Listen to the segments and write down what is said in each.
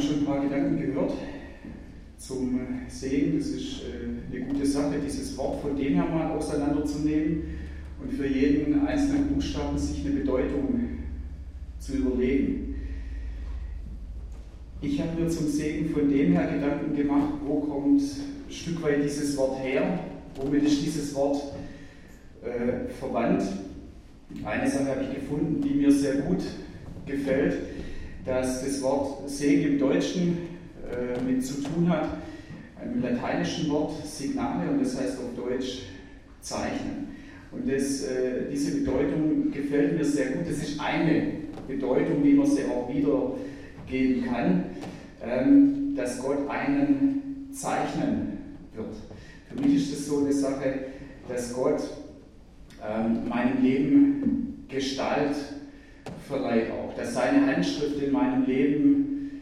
haben schon ein paar Gedanken gehört zum Sehen. Das ist äh, eine gute Sache, dieses Wort von dem her mal auseinanderzunehmen und für jeden einzelnen Buchstaben sich eine Bedeutung zu überlegen. Ich habe mir zum Segen von dem her Gedanken gemacht, wo kommt ein Stück weit dieses Wort her, womit ist dieses Wort äh, verwandt. Eine Sache habe ich gefunden, die mir sehr gut gefällt, dass das Wort Segen im Deutschen äh, mit zu tun hat, einem lateinischen Wort Signale und das heißt auf Deutsch Zeichnen. Und das, äh, diese Bedeutung gefällt mir sehr gut. Das ist eine Bedeutung, wie man sie auch wiedergeben kann, ähm, dass Gott einen zeichnen wird. Für mich ist das so eine Sache, dass Gott ähm, meinem Leben Gestalt verleiht auch, dass seine Handschrift in meinem Leben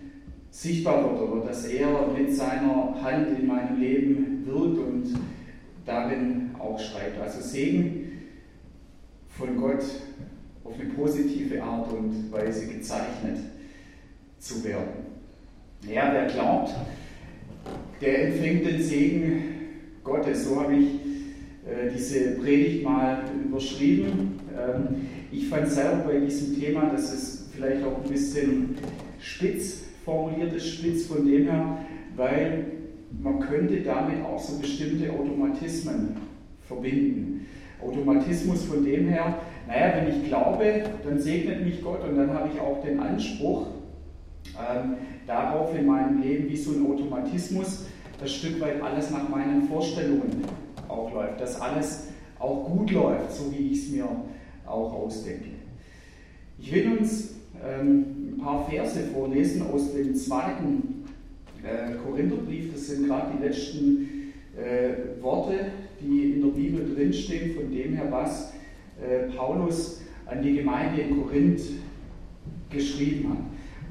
sichtbar wird oder dass er mit seiner Hand in meinem Leben wirkt und darin auch schreibt. Also Segen von Gott auf eine positive Art und Weise gezeichnet zu werden. Ja, wer glaubt, der empfängt den Segen Gottes. So habe ich äh, diese Predigt mal überschrieben. Ähm, ich fand selber bei diesem Thema, dass es vielleicht auch ein bisschen spitz formuliert ist, spitz von dem her, weil man könnte damit auch so bestimmte Automatismen verbinden. Automatismus von dem her, naja, wenn ich glaube, dann segnet mich Gott und dann habe ich auch den Anspruch ähm, darauf in meinem Leben, wie so ein Automatismus, das Stück weit alles nach meinen Vorstellungen auch läuft, dass alles auch gut läuft, so wie ich es mir auch ausdenke. Ich will uns ähm, ein paar Verse vorlesen aus dem zweiten äh, Korintherbrief. Das sind gerade die letzten äh, Worte, die in der Bibel drinstehen, von dem her, was äh, Paulus an die Gemeinde in Korinth geschrieben hat.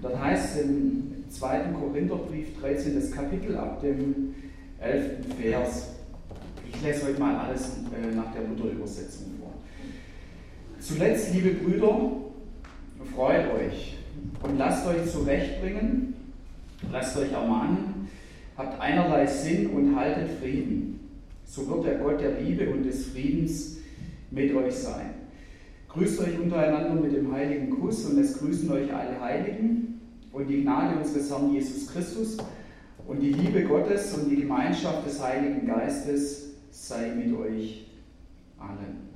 Dort heißt im zweiten Korintherbrief, 13. Kapitel, ab dem 11. Vers. Ich lese euch mal alles nach der Luther-Übersetzung vor. Zuletzt, liebe Brüder, freut euch und lasst euch zurechtbringen, lasst euch ermahnen, habt einerlei Sinn und haltet Frieden. So wird der Gott der Liebe und des Friedens mit euch sein. Grüßt euch untereinander mit dem heiligen Kuss und es grüßen euch alle Heiligen und die Gnade unseres Herrn Jesus Christus und die Liebe Gottes und die Gemeinschaft des Heiligen Geistes sei mit euch allen.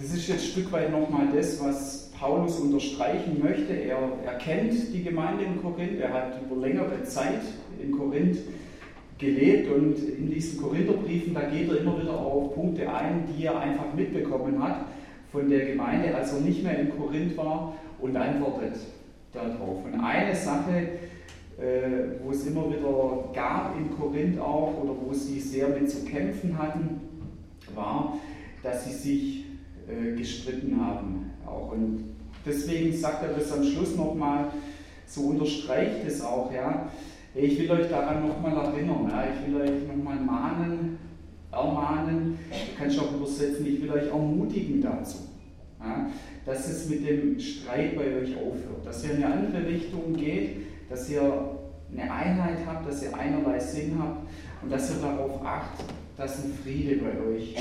Das ist jetzt ein Stück weit nochmal das, was Paulus unterstreichen möchte. Er, er kennt die Gemeinde in Korinth, er hat über längere Zeit in Korinth gelebt und in diesen Korintherbriefen, da geht er immer wieder auf Punkte ein, die er einfach mitbekommen hat von der Gemeinde, als er nicht mehr in Korinth war und antwortet darauf. Und eine Sache, äh, wo es immer wieder gab in Korinth auch oder wo sie sehr mit zu kämpfen hatten, war, dass sie sich äh, gestritten haben. Auch. Und deswegen sagt er das am Schluss nochmal, so unterstreicht es auch, ja, ich will euch daran nochmal erinnern, ja, ich will euch nochmal mahnen, ermahnen, du kannst auch übersetzen, ich will euch ermutigen dazu, ja, dass es mit dem Streit bei euch aufhört, dass ihr in eine andere Richtung geht, dass ihr eine Einheit habt, dass ihr einerlei Sinn habt und dass ihr darauf achtet, dass ein Friede bei euch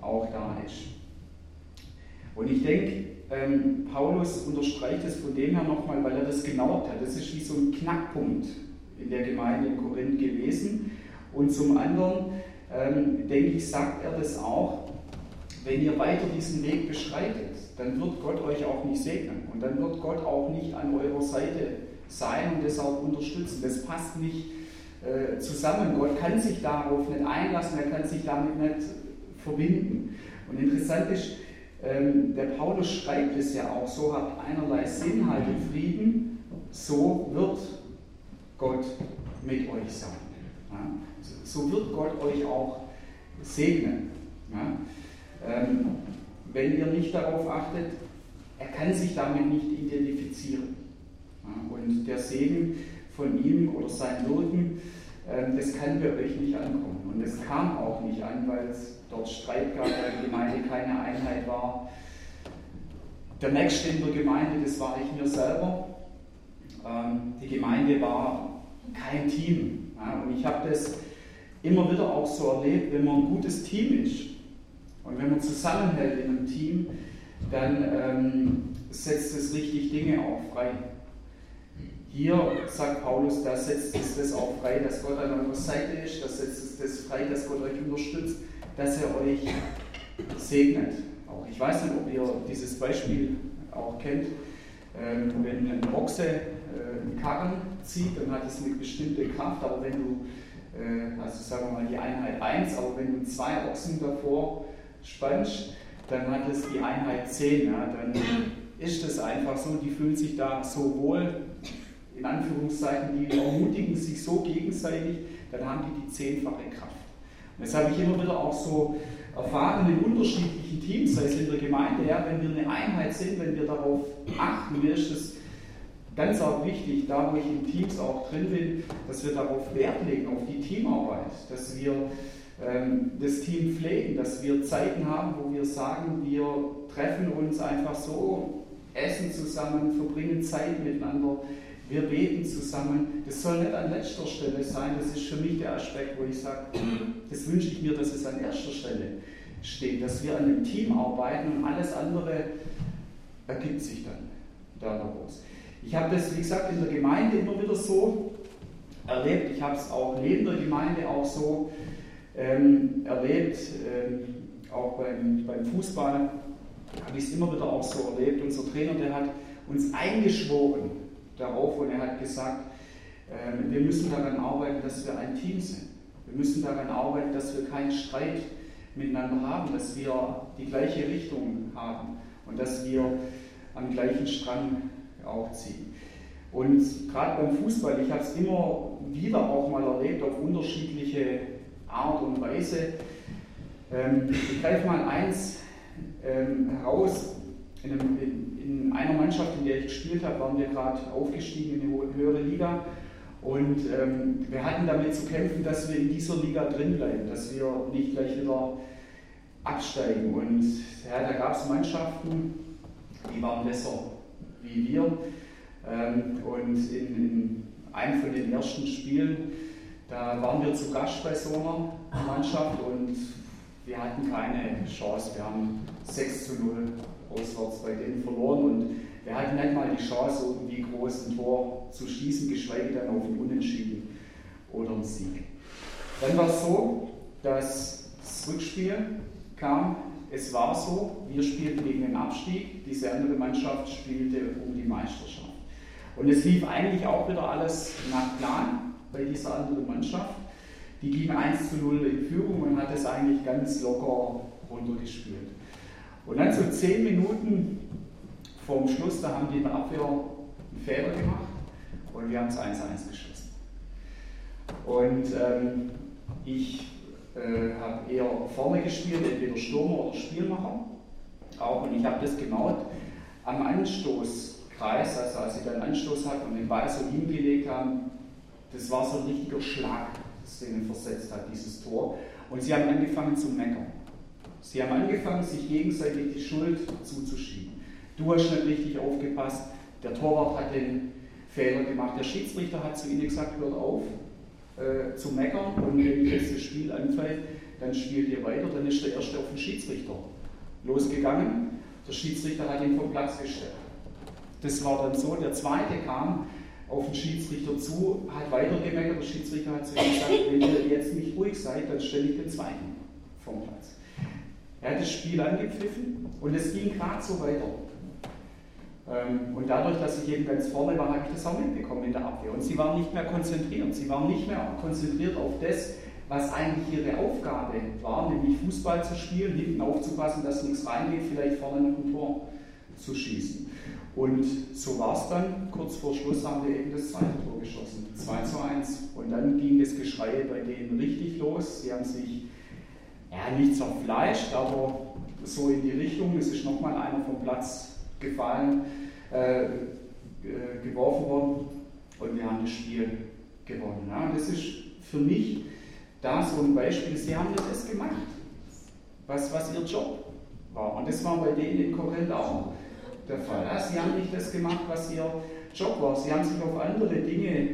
auch da ist. Und ich denke, ähm, Paulus unterstreicht es von dem her nochmal, weil er das gemerkt hat. Das ist wie so ein Knackpunkt in der Gemeinde in Korinth gewesen. Und zum anderen, ähm, denke ich, sagt er das auch, wenn ihr weiter diesen Weg beschreitet, dann wird Gott euch auch nicht segnen. Und dann wird Gott auch nicht an eurer Seite sein und das auch unterstützen. Das passt nicht äh, zusammen. Gott kann sich darauf nicht einlassen, er kann sich damit nicht verbinden. Und interessant ist, ähm, der Paulus schreibt es ja auch, so habt einerlei Sinn, haltet Frieden, so wird Gott mit euch sein. Ja? So wird Gott euch auch segnen. Ja? Ähm, wenn ihr nicht darauf achtet, er kann sich damit nicht identifizieren. Ja? Und der Segen von ihm oder sein Wirken, ähm, das kann bei euch nicht ankommen. Und es kam auch nicht an, weil es dort Streit gab, weil die Gemeinde keine Einheit war. der nächste in der Gemeinde, das war ich mir selber. Ähm, die Gemeinde war kein Team. Ja, und ich habe das immer wieder auch so erlebt, wenn man ein gutes Team ist und wenn man zusammenhält in einem Team, dann ähm, setzt es richtig Dinge auch frei. Hier sagt Paulus, da setzt es das auch frei, dass Gott an eurer Seite ist, da setzt es das frei, dass Gott euch unterstützt, dass er euch segnet. Auch ich weiß nicht, ob ihr dieses Beispiel auch kennt. Ähm, wenn ein Ochse äh, einen Karren zieht, dann hat es eine bestimmte Kraft, aber wenn du, äh, also sagen wir mal die Einheit 1, aber wenn du zwei Ochsen davor spannst, dann hat es die Einheit 10. Ja, dann ist es einfach so, die fühlen sich da so wohl, in Anführungszeichen, die ermutigen sich so gegenseitig, dann haben die die zehnfache Kraft. Habe ich immer wieder auch so erfahren in unterschiedlichen Teams, sei es in der Gemeinde, ja, wenn wir eine Einheit sind, wenn wir darauf achten, mir ist es ganz auch wichtig, da wo ich in Teams auch drin bin, dass wir darauf Wert legen, auf die Teamarbeit, dass wir ähm, das Team pflegen, dass wir Zeiten haben, wo wir sagen, wir treffen uns einfach so, essen zusammen, verbringen Zeit miteinander, wir beten zusammen. Das soll nicht an letzter Stelle sein, das ist für mich der Aspekt, wo ich sage, das wünsche ich mir, dass es an erster Stelle steht, dass wir an dem Team arbeiten und alles andere ergibt sich dann daraus. Ich habe das, wie gesagt, in der Gemeinde immer wieder so erlebt. Ich habe es auch neben der Gemeinde auch so ähm, erlebt, ähm, auch beim, beim Fußball habe ich es immer wieder auch so erlebt. Unser Trainer, der hat uns eingeschworen darauf und er hat gesagt, ähm, wir müssen daran arbeiten, dass wir ein Team sind. Wir müssen daran arbeiten, dass wir keinen Streit miteinander haben, dass wir die gleiche Richtung haben und dass wir am gleichen Strang auch ziehen. Und gerade beim Fußball, ich habe es immer wieder auch mal erlebt, auf unterschiedliche Art und Weise. Ähm, ich greife mal eins ähm, heraus. In, einem, in, einer Mannschaft, in der ich gespielt habe, waren wir gerade aufgestiegen in eine höhere Liga. Und ähm, wir hatten damit zu kämpfen, dass wir in dieser Liga drin bleiben, dass wir nicht gleich wieder absteigen. Und ja, da gab es Mannschaften, die waren besser wie wir. Ähm, und in, in einem von den ersten Spielen da waren wir zu Gast bei so einer Mannschaft und wir hatten keine Chance. Wir haben 6 zu 0 auswärts bei denen verloren und wir hatten nicht mal die Chance, irgendwie groß ein Tor zu schießen, geschweige denn auf ein Unentschieden oder einen Sieg. Dann war es so, dass das Rückspiel kam. Es war so, wir spielten gegen den Abstieg, diese andere Mannschaft spielte um die Meisterschaft. Und es lief eigentlich auch wieder alles nach Plan bei dieser anderen Mannschaft. Die ging 1 zu 0 in Führung und hat es eigentlich ganz locker runtergespielt. Und dann so 10 Minuten vorm Schluss, da haben die in der Abwehr einen Fehler gemacht und wir haben es 1-1 geschossen. Und ähm, ich äh, habe eher vorne gespielt, entweder Stürmer oder Spielmacher. Auch und ich habe das genau am Anstoßkreis, also als ich dann Anstoß hatte und den Ball so hingelegt haben, das war so ein richtiger Schlag, das denen versetzt hat, dieses Tor. Und sie haben angefangen zu meckern. Sie haben angefangen, sich gegenseitig die Schuld zuzuschieben. Du hast nicht richtig aufgepasst, der Torwart hat den Fehler gemacht, der Schiedsrichter hat zu ihnen gesagt, hört auf äh, zu meckern und wenn jetzt das Spiel anfällt, dann spielt ihr weiter, dann ist der Erste auf den Schiedsrichter losgegangen. Der Schiedsrichter hat ihn vom Platz gestellt. Das war dann so, der Zweite kam, auf den Schiedsrichter zu, hat weitergemeckert. Der Schiedsrichter hat zu ihm gesagt, wenn ihr jetzt nicht ruhig seid, dann stelle ich den zweiten vom Platz. Er hat das Spiel angepfiffen und es ging gerade so weiter. Ähm, und dadurch, dass ich eben ganz vorne war, habe ich das auch mitbekommen in der Abwehr. Und sie waren nicht mehr konzentriert. Sie waren nicht mehr konzentriert auf das, was eigentlich ihre Aufgabe war, nämlich Fußball zu spielen, hinten aufzupassen, dass nichts reingeht, vielleicht vorne noch ein Tor zu schießen. Und so war es dann. Kurz vor Schluss haben wir eben das zweite Tor geschossen, 2 zu 1. Und dann ging das Geschrei bei denen richtig los. Sie haben sich ja, nicht zerfleischt, aber so in die Richtung. Es ist nochmal einer vom Platz gefallen, äh, äh, geworfen worden und wir haben das Spiel gewonnen. Ja, das ist für mich da so ein Beispiel. Sie haben das gemacht, was, was ihr Job war. Und das war bei denen in Korinth auch der Fall. Sie haben nicht das gemacht, was ihr Job war. Sie haben sich auf andere Dinge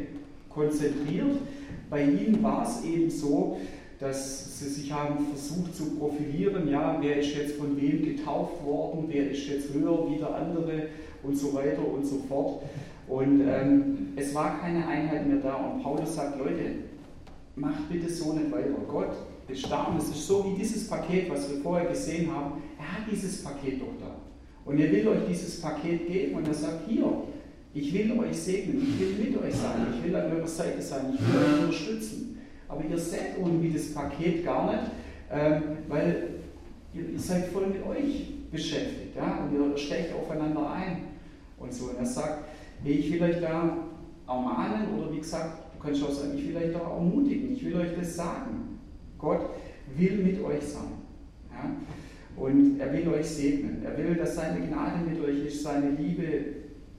konzentriert. Bei ihnen war es eben so, dass sie sich haben versucht zu profilieren, ja, wer ist jetzt von wem getauft worden, wer ist jetzt höher wie der andere und so weiter und so fort. Und ähm, es war keine Einheit mehr da. Und Paulus sagt, Leute, macht bitte so nicht weiter. Gott ist da und es ist so wie dieses Paket, was wir vorher gesehen haben. Er hat dieses Paket doch da. Und er will euch dieses Paket geben und er sagt, hier, ich will euch segnen, ich will mit euch sein, ich will an eurer Seite sein, ich will euch unterstützen. Aber ihr seht irgendwie das Paket gar nicht, ähm, weil ihr, ihr, seid voll mit euch beschäftigt ja? und ihr stecht aufeinander ein und so. Und er sagt, hey, ich will euch da ermahnen oder wie gesagt, du kannst auch sagen, ich will euch da ermutigen, ich will euch das sagen. Gott will mit euch sein. Ja? Und er will euch segnen. Er will, dass seine Gnade mit euch ist, seine Liebe,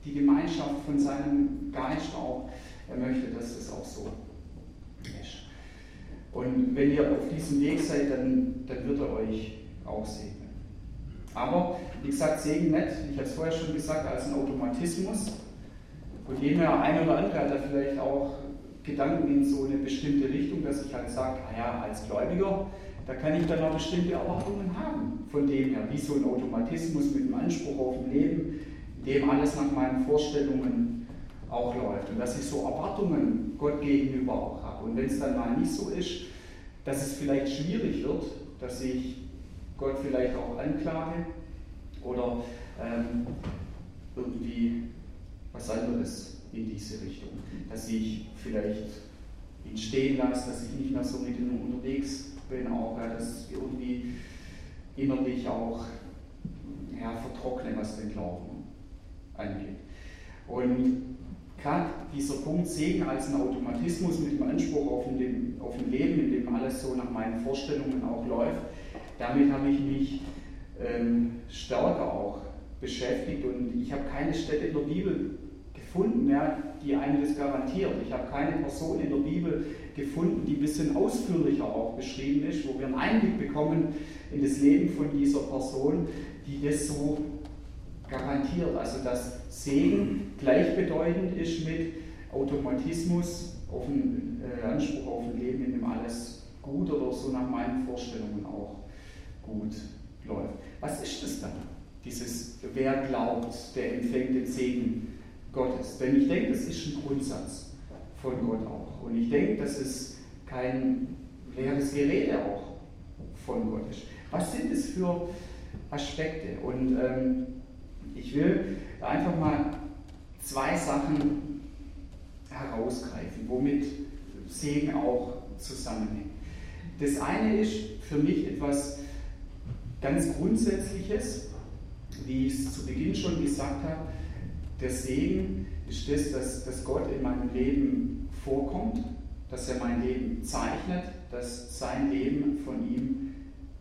die Gemeinschaft von seinem Geist auch. Er möchte, dass es auch so ist. Und wenn ihr auf diesem Weg seid, dann, dann wird er euch auch segnen. Aber, wie gesagt, Segen nicht, ich habe es vorher schon gesagt, als ein Automatismus. Dem her, ein oder andere hat da vielleicht auch Gedanken in so eine bestimmte Richtung, dass ich halt sage, naja, als Gläubiger, da kann ich dann auch bestimmte Erwartungen haben. Von dem her, wie so ein Automatismus mit dem Anspruch auf ein Leben, in dem alles nach meinen Vorstellungen auch läuft. Und dass ich so Erwartungen Gott gegenüber auch habe. Und wenn es dann mal nicht so ist, dass es vielleicht schwierig wird, dass ich Gott vielleicht auch anklage oder ähm, irgendwie was anderes in diese Richtung. Dass ich vielleicht ihn stehen lasse, dass ich nicht mehr so mit ihm unterwegs bin, auch ja, dass irgendwie innerlich auch ja, vertrockne, was den Glauben angeht. Und gerade dieser Punkt Segen als ein Automatismus mit dem Anspruch auf ein, auf ein Leben, in dem alles so nach meinen Vorstellungen auch läuft, damit habe ich mich ähm, stärker auch beschäftigt und ich habe keine Stelle in der Bibel gefunden, ja, die einem das garantiert. Ich habe keine Person in der Bibel gefunden, die ein bisschen ausführlicher auch beschrieben ist, wo wir einen Einblick bekommen in das Leben von dieser Person, die das so garantiert. Also dass Segen gleichbedeutend ist mit Automatismus, auf einen, äh, Anspruch auf ein Leben, in dem alles gut oder so nach meinen Vorstellungen auch gut läuft. Was ist das dann? Dieses, wer glaubt, der empfängt den Segen Gottes. Denn ich denke, das ist ein Grundsatz von Gott auch. Und ich denke, dass es kein leeres Gerede auch von Gott ist. Was sind es für Aspekte? Und ähm, ich will einfach mal zwei Sachen herausgreifen, womit Segen auch zusammenhängt. Das eine ist für mich etwas ganz Grundsätzliches, wie ich es zu Beginn schon gesagt habe, der Segen ist das, dass, dass Gott in meinem Leben vorkommt, dass er mein Leben zeichnet, dass sein Leben von ihm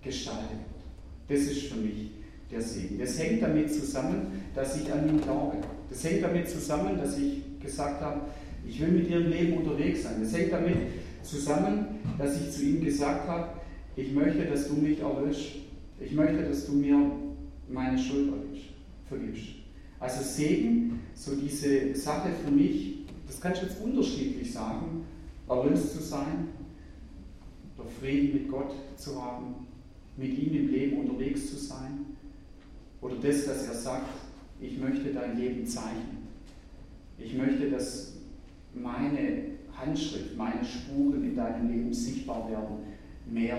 gestaltet wird. Das ist für mich der Segen. Das hängt damit zusammen, dass ich an ihn glaube. Das hängt damit zusammen, dass ich gesagt habe, ich will mit ihrem Leben unterwegs sein. Das hängt damit zusammen, dass ich zu ihm gesagt habe, ich möchte, dass du mich erlöscht. Ich möchte, dass du mir meine Schuld vergibst. Also Segen, so diese Sache für mich, das kannst du jetzt unterschiedlich sagen, erlöst zu sein, oder Frieden mit Gott zu haben, mit ihm im Leben unterwegs zu sein, oder das, dass er sagt, ich möchte dein Leben zeichnen. Ich möchte, dass meine Handschrift, meine Spuren in deinem Leben sichtbar werden, mehr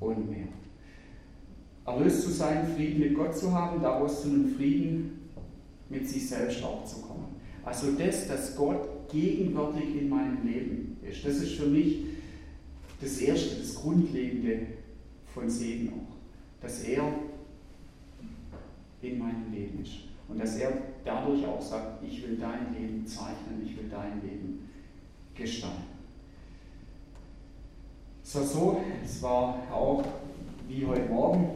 und mehr. Erlöst zu sein, Frieden mit Gott zu haben, daraus zu einem Frieden mit sich selbst auch zu kommen. Also das, dass Gott gegenwärtig in meinem Leben ist, das ist für mich das Erste, das Grundlegende von Segen auch. Dass er in meinem Leben ist. Und dass er dadurch auch sagt, ich will dein Leben zeichnen, ich will dein Leben gestalten. Es war so, es war auch wie heute Morgen,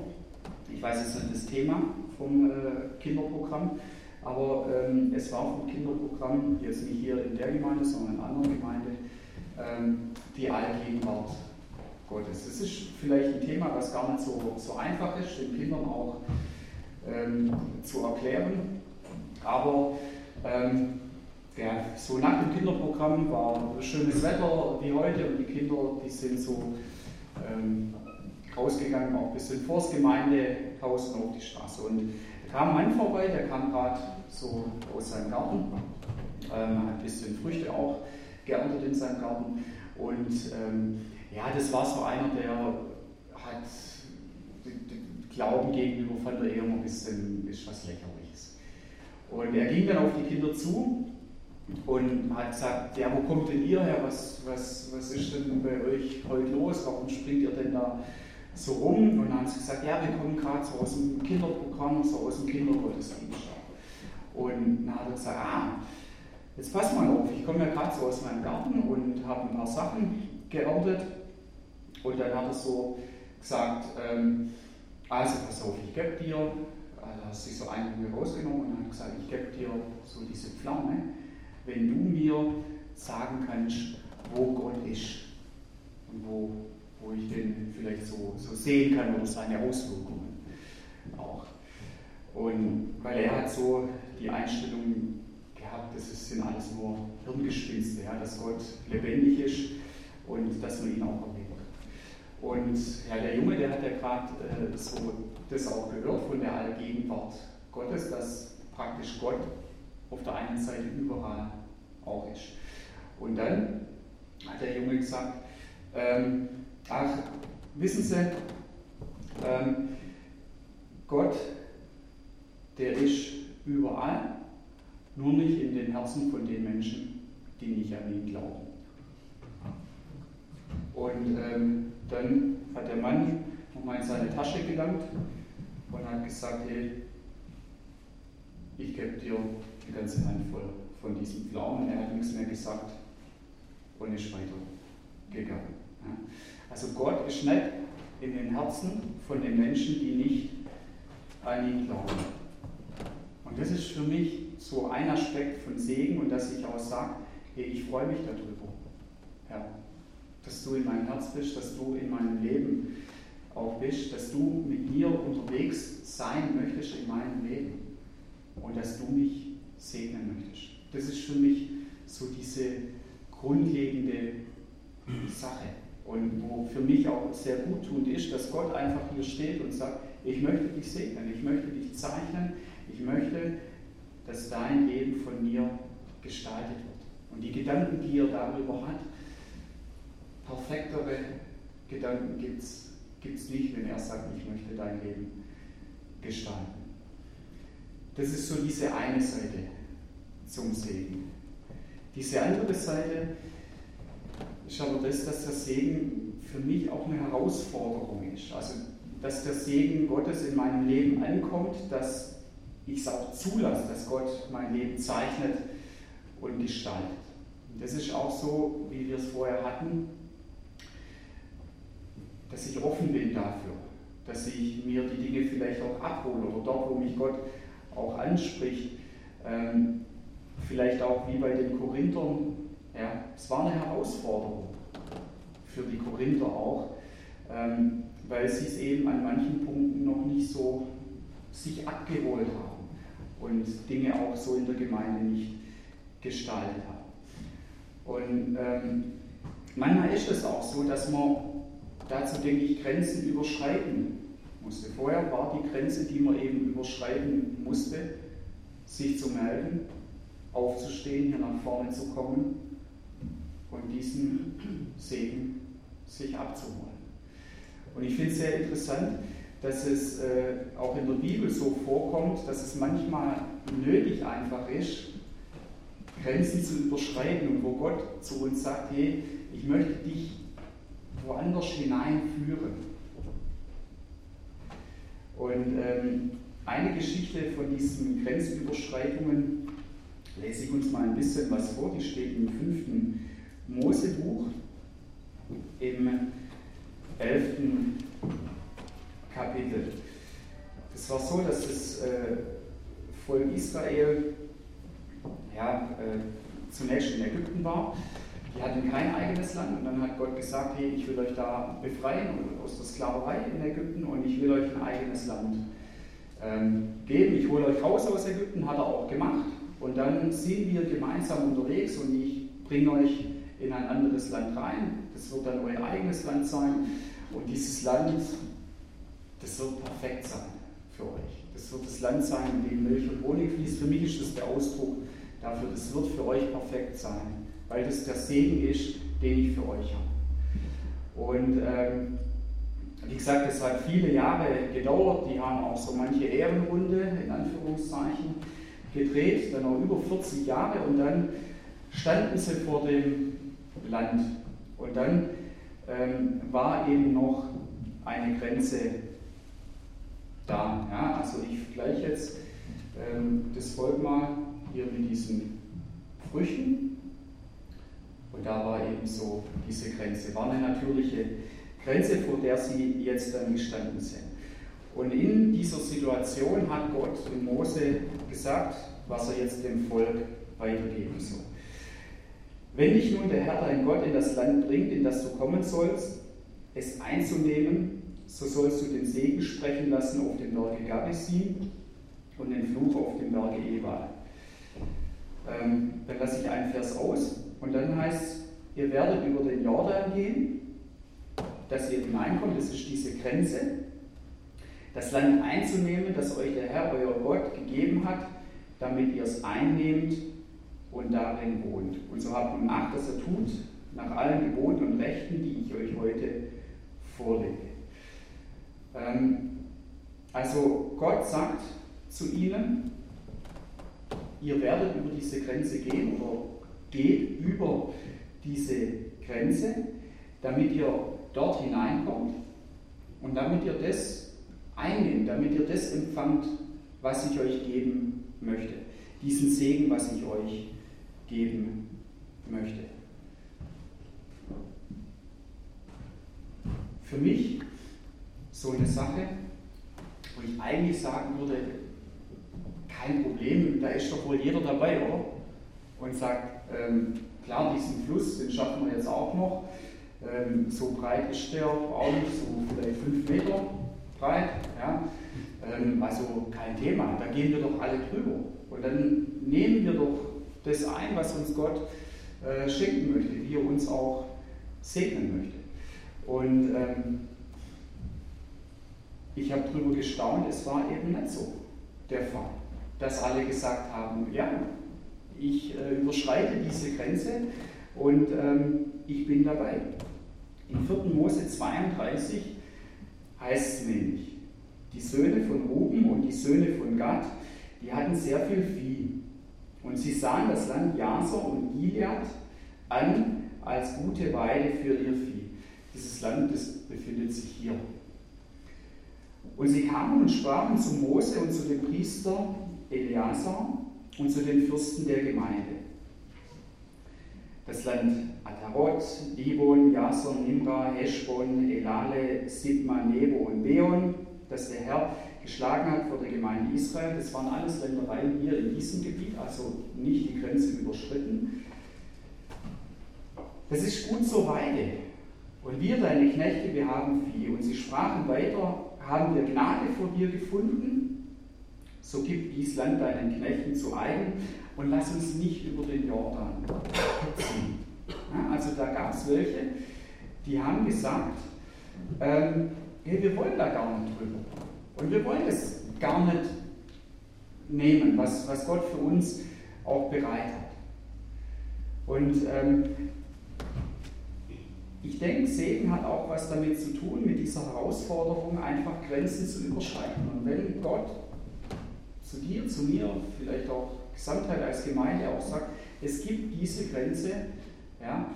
ich weiß jetzt nicht das Thema vom äh, Kinderprogramm, aber ähm, es war vom Kinderprogramm, jetzt nicht hier in der Gemeinde, sondern in einer anderen Gemeinde, ähm, die Allgegenwart Gottes. Das ist vielleicht ein Thema, was gar nicht so, so einfach ist, den Kindern auch ähm, zu erklären. Aber ähm, ja, so nach dem Kinderprogramm war schönes Wetter wie heute und die Kinder, die sind so ähm, rausgegangen, auch ein bisschen vors Gemeindehaus und auf die Straße. Und da kam ein Mann vorbei, der kam gerade so aus seinem Garten, ähm, hat ein bisschen Früchte auch geerntet in seinem Garten. Und ähm, ja, das war so einer, der hat Glauben gegenüber von ein bisschen ist was Lächerliches. Und er ging dann auf die Kinder zu und hat gesagt, ja, wo kommt denn ihr her? Was, was, was ist denn bei euch heute los? Warum springt ihr denn da so rum? Und dann haben sie gesagt, ja, wir kommen gerade so aus dem Kinderprogramm, so aus dem Kindergottesdienst. Und dann hat er gesagt, ah, jetzt pass mal auf, ich komme ja gerade so aus meinem Garten und habe ein paar Sachen geerntet. Und dann hat er so gesagt, ähm, also pass auf, ich gebe dir, also hat sich so einen mir rausgenommen und hat gesagt, ich gebe dir so diese Pflaume, wenn du mir sagen kannst, wo Gott ist und wo, wo ich den vielleicht so, so sehen kann oder seine Auswirkungen auch. Und weil er hat so die Einstellung gehabt, das sind alles nur Hirngespinste, ja, dass Gott lebendig ist und dass man ihn auch. Und ja, der Junge, der hat ja gerade äh, so das auch gehört von der Allgegenwart Gottes, dass praktisch Gott auf der einen Seite überall auch ist. Und dann hat der Junge gesagt, ähm, ach, wissen Sie, ähm, Gott, der ist überall, nur nicht in den Herzen von den Menschen, die nicht an ihn glauben. Und ähm, dann hat der Mann nochmal in seine Tasche gelangt und hat gesagt, hey, ich gebe dir die ganze Handvoll von diesem Pflaumen. Er hat nichts mehr gesagt und ist weitergegangen. Ja. Also Gott ist nicht in den Herzen von den Menschen, die nicht an ihn glauben. Und das ist für mich so ein Aspekt von Segen und dass ich auch sage, hey, ich freue mich darüber. Ja dass du in meinem Herz bist, dass du in meinem Leben auch bist, dass du mit mir unterwegs sein möchtest in meinem Leben und dass du mich segnen möchtest. Das ist für mich so diese grundlegende Sache und wo für mich auch sehr gut tut ist, dass Gott einfach hier steht und sagt, ich möchte dich segnen, ich möchte dich zeichnen, ich möchte, dass dein Leben von mir gestaltet wird. Und die Gedanken, die er darüber hat, perfektere Gedanken gibt es nicht, wenn er sagt, ich möchte dein Leben gestalten. Das ist so diese eine Seite zum Segen. Diese andere Seite ist aber das, dass der Segen für mich auch eine Herausforderung ist. Also, dass der Segen Gottes in meinem Leben ankommt, dass ich es auch zulasse, dass Gott mein Leben zeichnet und gestaltet. Das ist auch so, wie wir es vorher hatten, dass ich offen bin dafür, dass ich mir die Dinge vielleicht auch abhole oder dort, wo mich Gott auch anspricht, ähm, vielleicht auch wie bei den Korinthern, ja, es war eine Herausforderung für die Korinther auch, ähm, weil sie es eben an manchen Punkten noch nicht so sich abgeholt haben und Dinge auch so in der Gemeinde nicht gestaltet haben. Und ähm, manchmal ist es auch so, dass man dazu denke ich, Grenzen überschreiten musste. Vorher war die Grenze, die man eben überschreiten musste, sich zu melden, aufzustehen, hier nach vorne zu kommen und diesen Segen sich abzuholen. Und ich finde es sehr interessant, dass es äh, auch in der Bibel so vorkommt, dass es manchmal nötig einfach ist, Grenzen zu überschreiten und wo Gott zu uns sagt, hey, ich möchte dich woanders hineinführen. Und ähm, eine Geschichte von diesen Grenzüberschreitungen lese ich uns mal ein bisschen was vor. Die steht im fünften Mosebuch, im elften Kapitel. Es war so, dass das äh, Volk Israel ja, äh, zunächst in Ägypten war die hatten kein eigenes Land und dann hat Gott gesagt, hey, ich will euch da befreien aus der Sklaverei in Ägypten und ich will euch ein eigenes Land ähm, geben. Ich hole euch raus aus Ägypten, hat er auch gemacht. Und dann sind wir gemeinsam unterwegs und ich bringe euch in ein anderes Land rein. Das wird dann euer eigenes Land sein. Und dieses Land, das wird perfekt sein für euch. Das wird das Land sein, in dem Milch und Honig fließt. Für mich ist das der Ausdruck dafür, das wird für euch perfekt sein, weil das der Segen ist, den ich für euch habe. Und ähm, wie gesagt, es hat viele Jahre gedauert. Die haben auch so manche Ehrenrunde, in Anführungszeichen, gedreht, dann auch über 40 Jahre und dann standen sie vor dem Land. Und dann ähm, war eben noch eine Grenze da. Ja? Also ich vergleiche jetzt ähm, das Volk mal hier mit diesen Früchten. Und da war eben so diese Grenze, war eine natürliche Grenze, vor der sie jetzt dann gestanden sind. Und in dieser Situation hat Gott und Mose gesagt, was er jetzt dem Volk weitergeben soll. Wenn dich nun der Herr dein Gott in das Land bringt, in das du kommen sollst, es einzunehmen, so sollst du den Segen sprechen lassen auf dem Berge Garizim und den Fluch auf dem Berge Ebal. Ähm, dann lasse ich einen Vers aus und dann heißt es, ihr werdet über den Jordan gehen, dass ihr hineinkommt, das ist diese Grenze, das Land einzunehmen, das euch der Herr, euer Gott, gegeben hat, damit ihr es einnehmt und darin wohnt. Und so habt nun Acht, dass er tut, nach allen Geboten und Rechten, die ich euch heute vorlege. Ähm, also Gott sagt zu ihnen, ihr werdet über diese Grenze gehen oder geht über diese Grenze, damit ihr dort hineinkommt und damit ihr das einnehmt, damit ihr das empfangt, was ich euch geben möchte. Diesen Segen, was ich euch geben möchte. Für mich so eine Sache, wo ich eigentlich sagen würde, kein Problem, da ist doch wohl jeder dabei, oder? Und sagt, ähm, klar, diesen Fluss, den schaffen wir jetzt auch noch. Ähm, so breit ist der auch nicht, so vielleicht fünf Meter breit. Ja? Ähm, also kein Thema, da gehen wir doch alle drüber. Und dann nehmen wir doch das ein, was uns Gott äh, schenken möchte, wie er uns auch segnen möchte. Und ähm, ich habe darüber gestaunt, es war eben nicht so der Fall, dass alle gesagt haben, ja, ich äh, überschreite diese Grenze und ähm, ich bin dabei. In 4. Mose 32 heißt es nämlich, die Söhne von Ruben und die Söhne von Gad, die hatten sehr viel Vieh und sie sahen das Land Jasor und Gilead an als gute Weide für ihr Vieh. Dieses Land, das befindet sich hier. Und sie kamen und sprachen zu Mose und zu dem Priester Eleazar und zu den Fürsten der Gemeinde. Das Land Atarot, Dibon, Jason, Nimra, Heschbon, Elale, Sidma, Nebo und Beon, das der Herr geschlagen hat vor der Gemeinde Israel. Das waren alles Ländereien hier in diesem Gebiet, also nicht die Grenze überschritten. Das ist gut so Weide. Und wir, deine Knechte, wir haben Vieh. Und sie sprachen weiter, haben wir Gnade vor dir gefunden? So gib dies Land deinen Knechten zu eigen und lass uns nicht über den Jordan ziehen. Ja, also da gab es welche, die haben gesagt, ähm, hey, wir wollen da gar nicht drüber. Und wir wollen es gar nicht nehmen, was, was Gott für uns auch bereit hat. Und ähm, ich denke, Segen hat auch was damit zu tun, mit dieser Herausforderung, einfach Grenzen zu überschreiten. Und wenn Gott zu dir, zu mir, vielleicht auch Gesamtheit als Gemeinde auch sagt, es gibt diese Grenze, ja,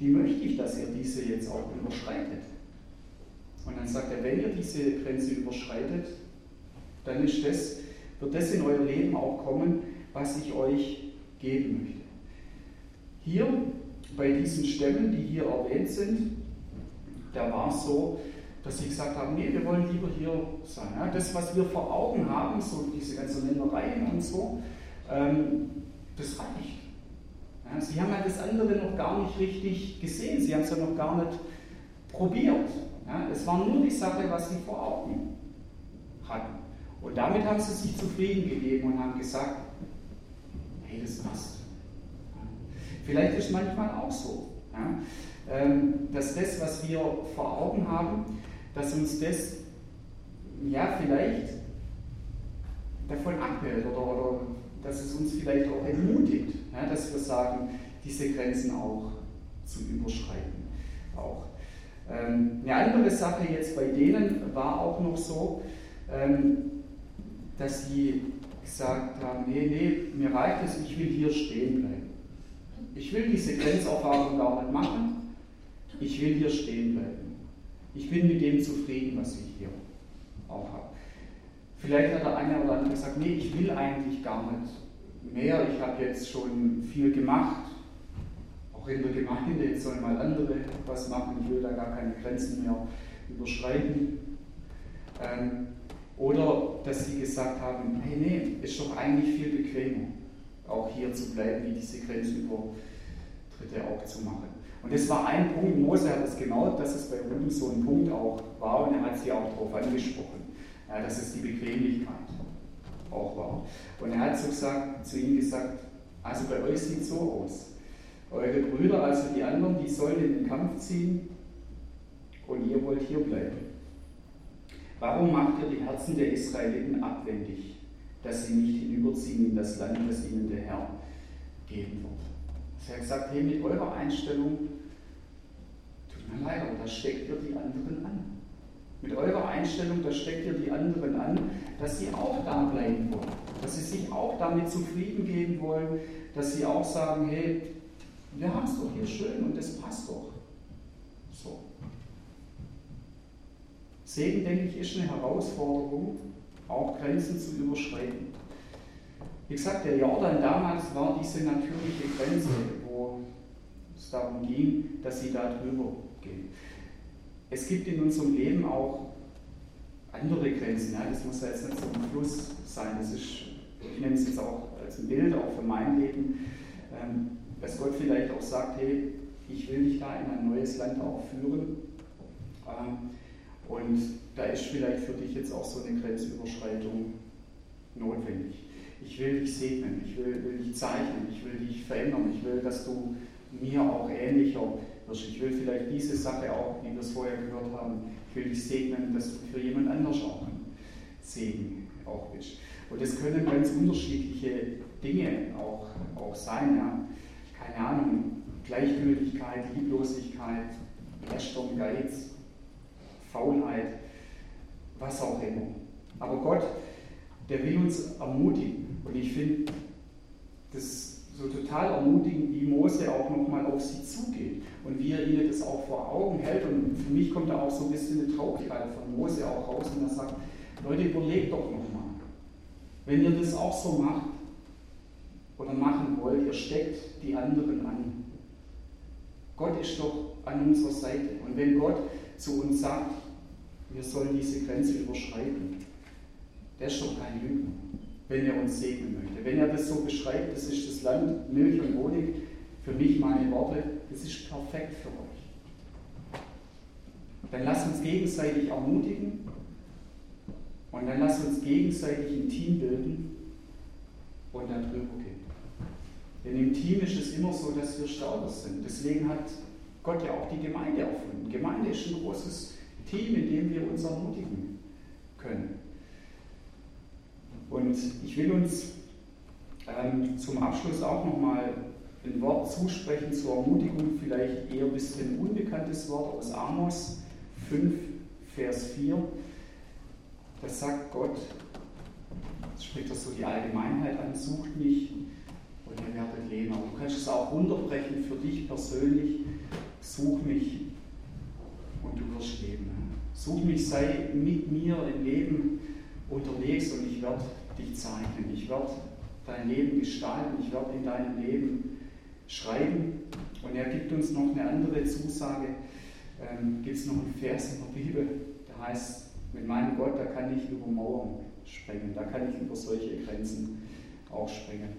die möchte ich, dass ihr diese jetzt auch überschreitet. Und dann sagt er, wenn ihr diese Grenze überschreitet, dann ist das, wird das in euer Leben auch kommen, was ich euch geben möchte. Hier bei diesen Stämmen, die hier erwähnt sind, da war es so, dass sie gesagt haben, nee, wir wollen lieber hier sein. Ja, das, was wir vor Augen haben, so diese ganzen Ländereien und so, ähm, das reicht. Ja, sie haben ja das andere noch gar nicht richtig gesehen, sie haben es ja noch gar nicht probiert. Ja, es war nur die Sache, was sie vor Augen hatten. Und damit haben sie sich zufrieden gegeben und haben gesagt, hey, das passt. Vielleicht ist manchmal auch so, ja, ähm, dass das, was wir vor Augen haben, dass uns das ja vielleicht davon abhält oder, oder dass es uns vielleicht auch entmutigt, ja, dass wir sagen, diese Grenzen auch zu überschreiten. Auch. Ähm, eine andere Sache jetzt bei denen war auch noch so, ähm, dass sie gesagt haben, nee, nee, mir reicht es, ich will hier stehen bleiben. Ich will diese Grenzerfahrung gar nicht machen, ich will hier stehen bleiben. Ich bin mit dem zufrieden, was ich hier auch habe. Vielleicht hat der eine oder andere gesagt, nee, ich will eigentlich gar nicht mehr, ich habe jetzt schon viel gemacht, auch in der Gemeinde, jetzt sollen mal andere was machen, ich will da gar keine Grenzen mehr überschreiten. Ähm, oder dass sie gesagt haben, hey nee, ist doch eigentlich viel bequemer, auch hier zu bleiben, wie diese Grenzübertritte auch zu machen. Und das war ein Punkt, Mose hat es genau, dass es bei Ruben so ein Punkt auch war und er hat sie auch darauf angesprochen, ja, dass es die Bequemlichkeit auch war. Und er hat so gesagt, zu ihnen gesagt, also bei euch sieht es so aus. Eure Brüder, also die anderen, die sollen in den Kampf ziehen und ihr wollt hier bleiben. Warum macht ihr die Herzen der Israeliten abwendig, dass sie nicht hinüberziehen in das Land, das ihnen der Herr geben wird? Er hat gesagt, hey, mit eurer Einstellung, tut mir leid, aber da steckt ihr die anderen an. Mit eurer Einstellung, da steckt ihr die anderen an, dass sie auch da bleiben wollen, dass sie sich auch damit zufrieden geben wollen, dass sie auch sagen, hey, wir haben es doch hier schön und das passt doch. So. Segen, denke ich, ist eine Herausforderung, auch Grenzen zu überschreiten. Wie gesagt, der Jordan damals war diese natürliche Grenze, wo es darum ging, dass sie da drüber gehen. Es gibt in unserem Leben auch andere Grenzen. Ja? Das muss ja jetzt nicht so ein Fluss sein. Das ist, ich nenne es jetzt auch als ein Bild, auch für mein Leben, ähm, dass Gott vielleicht auch sagt, hey, ich will dich da in ein neues Land auch führen. Ähm, und da ist vielleicht für dich jetzt auch so eine Grenzüberschreitung notwendig. Ich will dich segnen, ich will, will dich zeichnen, ich will dich verändern, ich will, dass du mir auch ähnlicher wirst. Ich will vielleicht diese Sache auch, wie wir es vorher gehört haben, ich will dich segnen, dass du für jemand anders auch ein Segen auch bist. Und das können ganz unterschiedliche Dinge auch, auch sein. Ja. Keine Ahnung, Gleichgültigkeit, Lieblosigkeit, Lästern, Geiz, Faulheit, was auch immer. Aber Gott, der will uns ermutigen. Und ich finde das so total ermutigend, wie Mose auch nochmal auf sie zugeht und wie er ihnen das auch vor Augen hält. Und für mich kommt da auch so ein bisschen eine Traurigkeit von Mose auch raus und er sagt, Leute, überlegt doch nochmal. Wenn ihr das auch so macht oder machen wollt, ihr steckt die anderen an. Gott ist doch an unserer Seite. Und wenn Gott zu uns sagt, wir sollen diese Grenze überschreiten. Der ist doch kein Lügner, wenn er uns segnen möchte. Wenn er das so beschreibt, das ist das Land Milch und Honig, für mich meine Worte, das ist perfekt für euch. Dann lasst uns gegenseitig ermutigen und dann lasst uns gegenseitig ein Team bilden und da drüber gehen. Denn im Team ist es immer so, dass wir stärker sind. Deswegen hat Gott ja auch die Gemeinde erfunden. Gemeinde ist ein großes Team, in dem wir uns ermutigen können. Und ich will uns ähm, zum Abschluss auch nochmal ein Wort zusprechen zur Ermutigung, vielleicht eher ein bisschen unbekanntes Wort aus Amos 5, Vers 4. Das sagt Gott, das spricht das so die Allgemeinheit an, sucht mich und ihr werdet leben. Aber du kannst es auch runterbrechen für dich persönlich, such mich und du wirst leben. Such mich, sei mit mir im Leben unterwegs und ich werde dich zeichnen. Ich werde dein Leben gestalten. Ich werde in deinem Leben schreiben. Und er gibt uns noch eine andere Zusage. Ähm, gibt es noch einen Vers in der Bibel, der heißt, mit meinem Gott, da kann ich über Mauern springen. Da kann ich über solche Grenzen auch springen.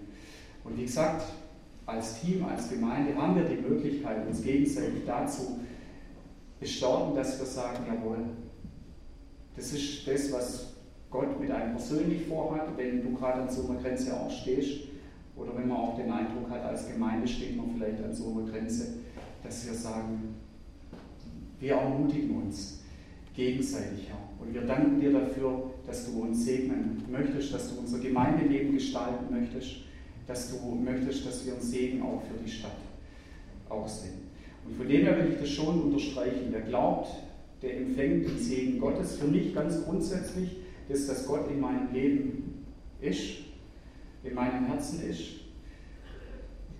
Und wie gesagt, als Team, als Gemeinde haben wir die Möglichkeit, uns gegenseitig dazu bestärken, dass wir sagen, jawohl, das ist das, was Gott mit einem persönlich vorhat, wenn du gerade an so einer Grenze auch stehst, oder wenn man auch den Eindruck hat, als Gemeinde steht man vielleicht an so einer Grenze, dass wir sagen, wir ermutigen uns gegenseitig, Herr. Und wir danken dir dafür, dass du uns segnen möchtest, dass du unser Gemeindeleben gestalten möchtest, dass du möchtest, dass wir ein Segen auch für die Stadt sind. Und von dem her will ich das schon unterstreichen. Wer glaubt, der empfängt den Segen Gottes. Für mich ganz grundsätzlich, dass das Gott in meinem Leben ist, in meinem Herzen ist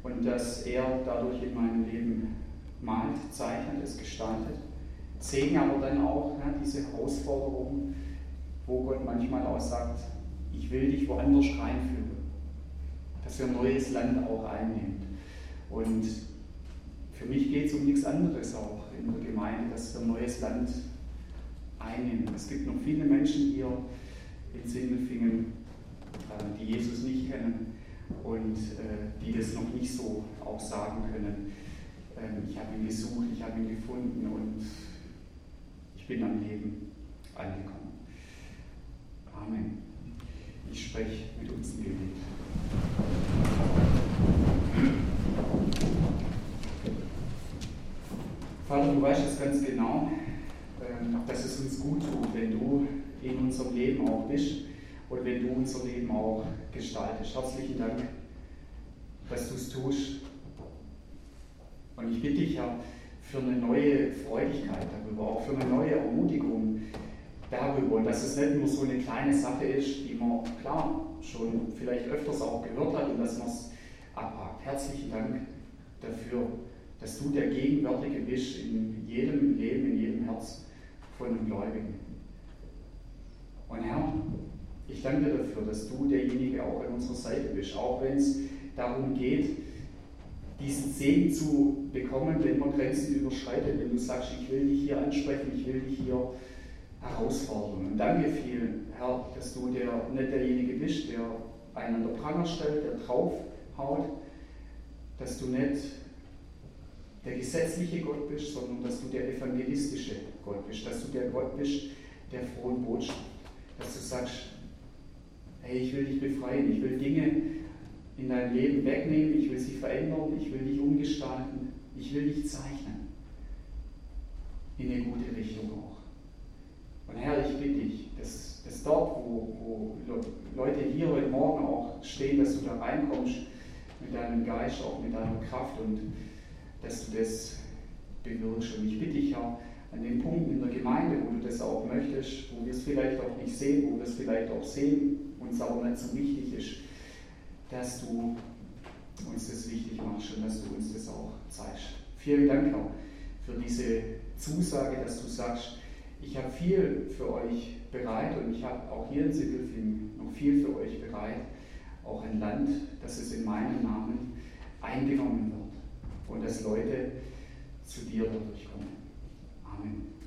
und dass er dadurch in meinem Leben malt, zeichnet, es gestaltet. Segen aber dann auch ja, diese Herausforderung, wo Gott manchmal auch sagt, ich will dich woanders reinführen, dass wir ein neues Land auch einnehmen. Und für mich geht es um nichts anderes auch in der Gemeinde, dass wir ein neues Land einnehmen. Es gibt noch viele Menschen hier in Sindelfingen, äh, die Jesus nicht kennen und äh, die das noch nicht so auch sagen können. Ähm, ich habe ihn gesucht, ich habe ihn gefunden und ich bin am Leben angekommen. Amen. Ich spreche mit uns im Gebet. Vater, du weißt es ganz genau, ähm, dass es uns gut tut, wenn du in unserem Leben auch bist und wenn du unser Leben auch gestaltest. Herzlichen Dank, dass du es tust. Und ich bitte dich ja für eine neue Freudigkeit darüber, auch für eine neue Ermutigung darüber, dass es nicht nur so eine kleine Sache ist, die man klar schon vielleicht öfters auch gehört hat und dass man es abhakt. Herzlichen Dank dafür dass du der Gegenwärtige bist in jedem Leben, in jedem Herz von einem Gläubigen. Und Herr, ich danke dir dafür, dass du derjenige auch an unserer Seite bist, auch wenn es darum geht, diesen Segen zu bekommen, wenn man Grenzen überschreitet, wenn du sagst, ich will dich hier ansprechen, ich will dich hier herausfordern. Und danke viel, Herr, dass du der, nicht derjenige bist, der einen an der Pranger stellt, der draufhaut, dass du nicht der gesetzliche Gott bist, sondern dass du der evangelistische Gott bist, dass du der Gott bist der frohen Botschaft, dass du sagst, hey, ich will dich befreien, ich will Dinge in deinem Leben wegnehmen, ich will sie verändern, ich will dich umgestalten, ich will dich zeichnen. In eine gute Richtung auch. Und Herr, ich bitte dich, dass, dass dort, wo, wo Leute hier heute Morgen auch stehen, dass du da reinkommst mit deinem Geist, auch mit deiner Kraft und dass du das bewirkst. Und ich bitte dich ja an den Punkten in der Gemeinde, wo du das auch möchtest, wo wir es vielleicht auch nicht sehen, wo wir es vielleicht auch sehen, uns aber nicht so wichtig ist, dass du uns das wichtig machst und dass du uns das auch zeigst. Vielen Dank, Herr, für diese Zusage, dass du sagst, ich habe viel für euch bereit und ich habe auch hier in Sindelfingen noch viel für euch bereit, auch ein Land, das es in meinem Namen eingenommen wird und dass Leute zu dir dadurch kommen. Amen.